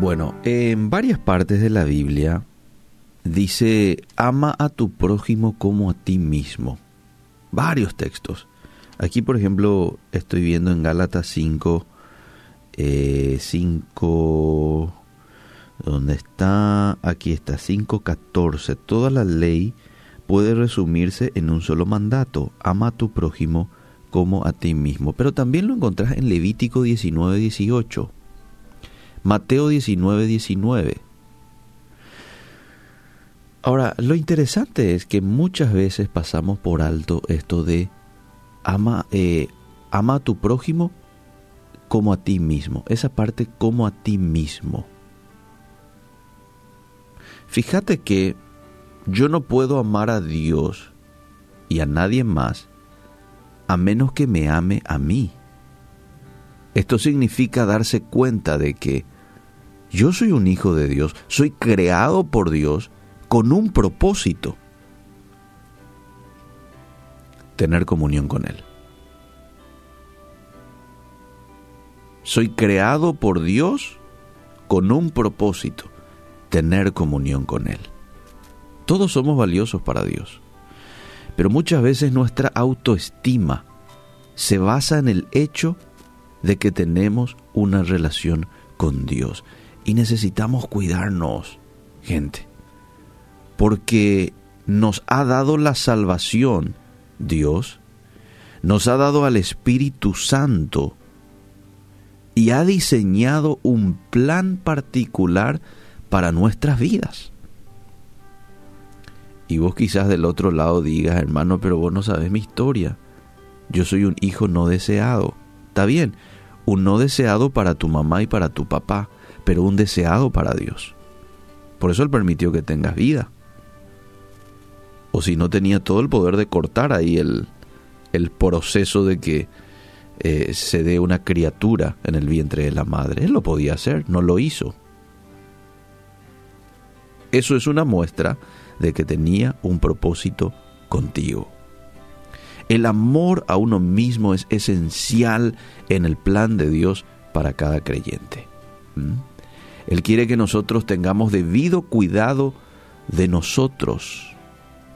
Bueno, en varias partes de la Biblia dice, ama a tu prójimo como a ti mismo. Varios textos. Aquí, por ejemplo, estoy viendo en Gálatas 5, 5, ¿dónde está? Aquí está, 5.14. Toda la ley puede resumirse en un solo mandato, ama a tu prójimo como a ti mismo. Pero también lo encontrás en Levítico 19, 18, Mateo 19, 19. Ahora, lo interesante es que muchas veces pasamos por alto esto de ama, eh, ama a tu prójimo como a ti mismo. Esa parte como a ti mismo. Fíjate que yo no puedo amar a Dios y a nadie más a menos que me ame a mí. Esto significa darse cuenta de que yo soy un hijo de Dios, soy creado por Dios con un propósito, tener comunión con Él. Soy creado por Dios con un propósito, tener comunión con Él. Todos somos valiosos para Dios. Pero muchas veces nuestra autoestima se basa en el hecho de que tenemos una relación con Dios. Y necesitamos cuidarnos, gente. Porque nos ha dado la salvación Dios, nos ha dado al Espíritu Santo y ha diseñado un plan particular para nuestras vidas. Y vos quizás del otro lado digas, hermano, pero vos no sabes mi historia. Yo soy un hijo no deseado. Está bien, un no deseado para tu mamá y para tu papá, pero un deseado para Dios. Por eso Él permitió que tengas vida. O si no tenía todo el poder de cortar ahí el, el proceso de que eh, se dé una criatura en el vientre de la madre. Él lo podía hacer, no lo hizo. Eso es una muestra de que tenía un propósito contigo. El amor a uno mismo es esencial en el plan de Dios para cada creyente. ¿Mm? Él quiere que nosotros tengamos debido cuidado de nosotros.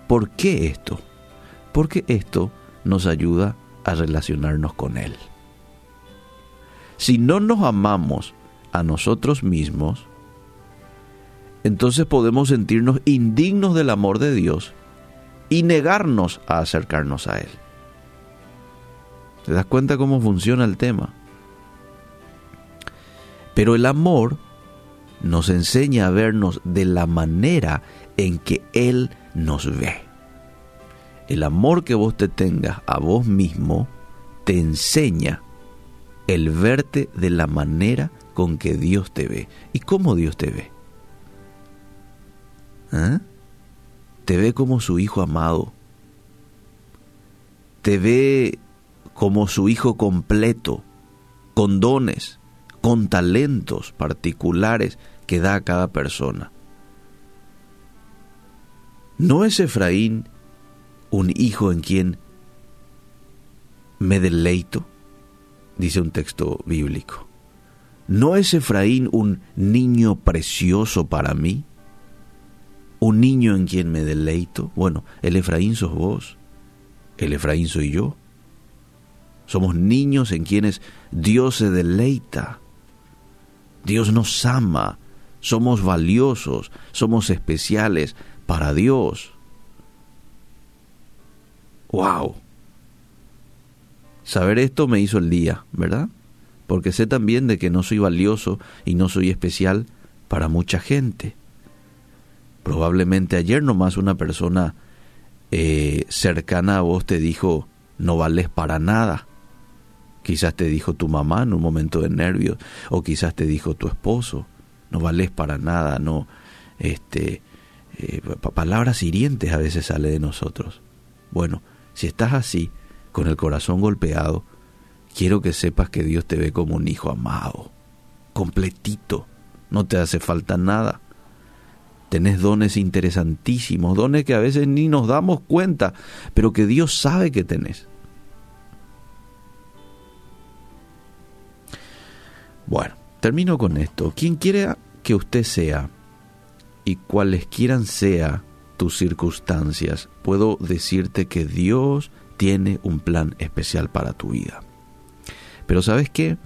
¿Por qué esto? Porque esto nos ayuda a relacionarnos con Él. Si no nos amamos a nosotros mismos, entonces podemos sentirnos indignos del amor de Dios y negarnos a acercarnos a Él. ¿Te das cuenta cómo funciona el tema? Pero el amor nos enseña a vernos de la manera en que Él nos ve. El amor que vos te tengas a vos mismo te enseña el verte de la manera con que Dios te ve. ¿Y cómo Dios te ve? ¿Eh? Te ve como su hijo amado. Te ve como su hijo completo, con dones, con talentos particulares que da a cada persona. ¿No es Efraín un hijo en quien me deleito? Dice un texto bíblico. ¿No es Efraín un niño precioso para mí? un niño en quien me deleito. Bueno, el Efraín sos vos, el Efraín soy yo. Somos niños en quienes Dios se deleita. Dios nos ama, somos valiosos, somos especiales para Dios. ¡Wow! Saber esto me hizo el día, ¿verdad? Porque sé también de que no soy valioso y no soy especial para mucha gente. Probablemente ayer nomás una persona eh, cercana a vos te dijo, no vales para nada. Quizás te dijo tu mamá en un momento de nervios, o quizás te dijo tu esposo, no vales para nada, no, este, eh, palabras hirientes a veces sale de nosotros. Bueno, si estás así, con el corazón golpeado, quiero que sepas que Dios te ve como un hijo amado, completito, no te hace falta nada. Tenés dones interesantísimos, dones que a veces ni nos damos cuenta, pero que Dios sabe que tenés. Bueno, termino con esto. Quien quiera que usted sea y cualesquiera sea tus circunstancias, puedo decirte que Dios tiene un plan especial para tu vida. Pero ¿sabes qué?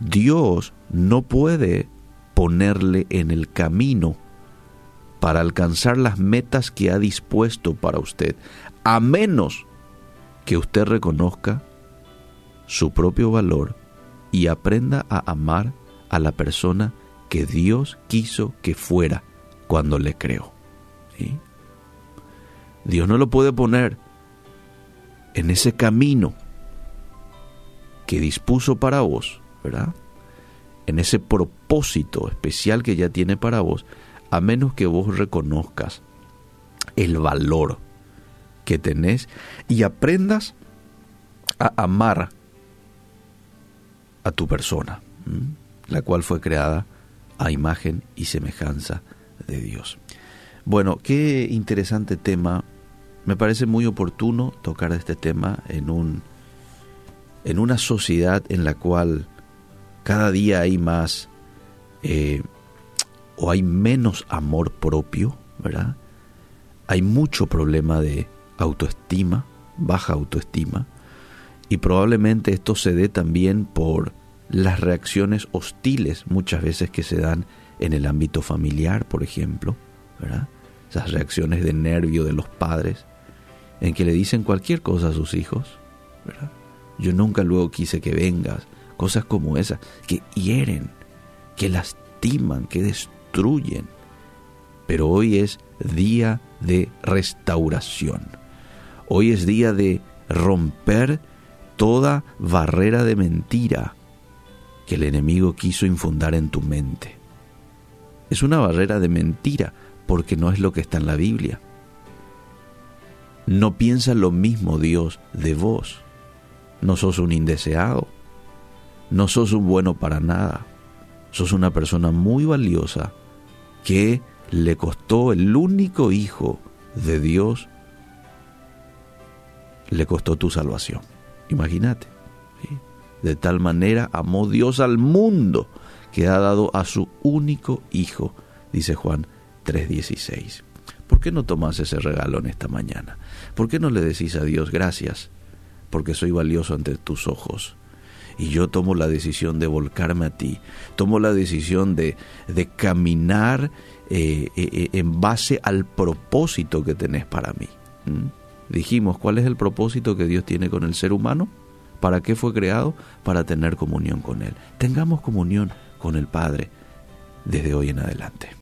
Dios no puede ponerle en el camino para alcanzar las metas que ha dispuesto para usted, a menos que usted reconozca su propio valor y aprenda a amar a la persona que Dios quiso que fuera cuando le creó. Dios no lo puede poner en ese camino que dispuso para vos, ¿verdad? En ese propósito especial que ya tiene para vos, a menos que vos reconozcas el valor que tenés y aprendas a amar a tu persona, la cual fue creada a imagen y semejanza de Dios. Bueno, qué interesante tema. Me parece muy oportuno tocar este tema en un en una sociedad en la cual cada día hay más eh, o hay menos amor propio, ¿verdad? Hay mucho problema de autoestima, baja autoestima, y probablemente esto se dé también por las reacciones hostiles muchas veces que se dan en el ámbito familiar, por ejemplo. Esas reacciones de nervio de los padres en que le dicen cualquier cosa a sus hijos. Yo nunca luego quise que vengas, cosas como esas, que hieren, que lastiman, que destruyen. Pero hoy es día de restauración. Hoy es día de romper toda barrera de mentira que el enemigo quiso infundar en tu mente. Es una barrera de mentira porque no es lo que está en la Biblia. No piensa lo mismo Dios de vos. No sos un indeseado. No sos un bueno para nada. Sos una persona muy valiosa que le costó el único hijo de Dios, le costó tu salvación. Imagínate. De tal manera amó Dios al mundo que ha dado a su único hijo, dice Juan 3:16. ¿Por qué no tomas ese regalo en esta mañana? ¿Por qué no le decís a Dios gracias? Porque soy valioso ante tus ojos. Y yo tomo la decisión de volcarme a ti. Tomo la decisión de, de caminar eh, eh, eh, en base al propósito que tenés para mí. Dijimos, ¿cuál es el propósito que Dios tiene con el ser humano? ¿Para qué fue creado? Para tener comunión con Él. Tengamos comunión con el Padre desde hoy en adelante.